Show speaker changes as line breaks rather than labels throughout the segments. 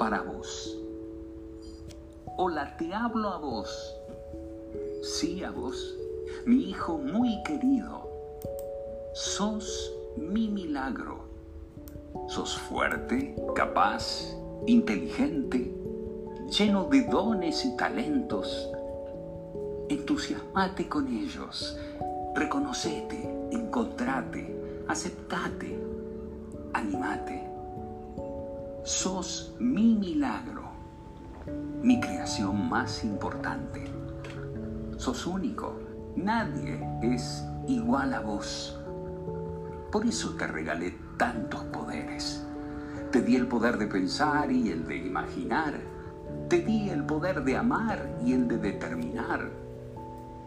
para vos. Hola, te hablo a vos. Sí, a vos, mi hijo muy querido. Sos mi milagro. Sos fuerte, capaz, inteligente, lleno de dones y talentos. Entusiasmate con ellos, reconocete, encontrate, aceptate, animate. Sos mi milagro, mi creación más importante. Sos único, nadie es igual a vos. Por eso te regalé tantos poderes. Te di el poder de pensar y el de imaginar. Te di el poder de amar y el de determinar.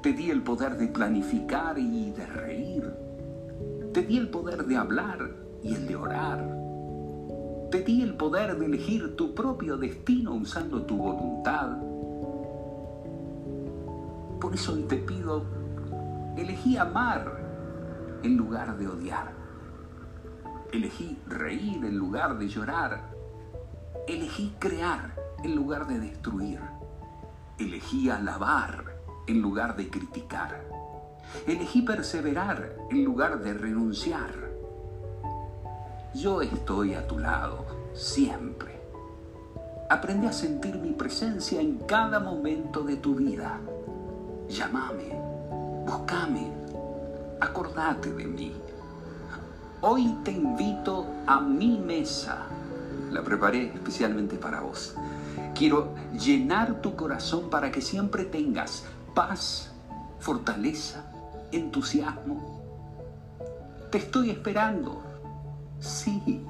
Te di el poder de planificar y de reír. Te di el poder de hablar y el de orar. Te di el poder de elegir tu propio destino usando tu voluntad. Por eso hoy te pido, elegí amar en lugar de odiar. Elegí reír en lugar de llorar. Elegí crear en lugar de destruir. Elegí alabar en lugar de criticar. Elegí perseverar en lugar de renunciar. Yo estoy a tu lado, siempre. Aprende a sentir mi presencia en cada momento de tu vida. Llámame, buscame, acordate de mí. Hoy te invito a mi mesa. La preparé especialmente para vos. Quiero llenar tu corazón para que siempre tengas paz, fortaleza, entusiasmo. Te estoy esperando. Sí,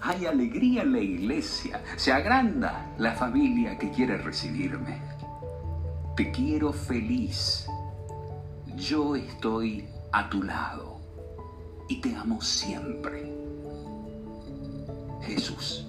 hay alegría en la iglesia. Se agranda la familia que quiere recibirme. Te quiero feliz. Yo estoy a tu lado y te amo siempre. Jesús.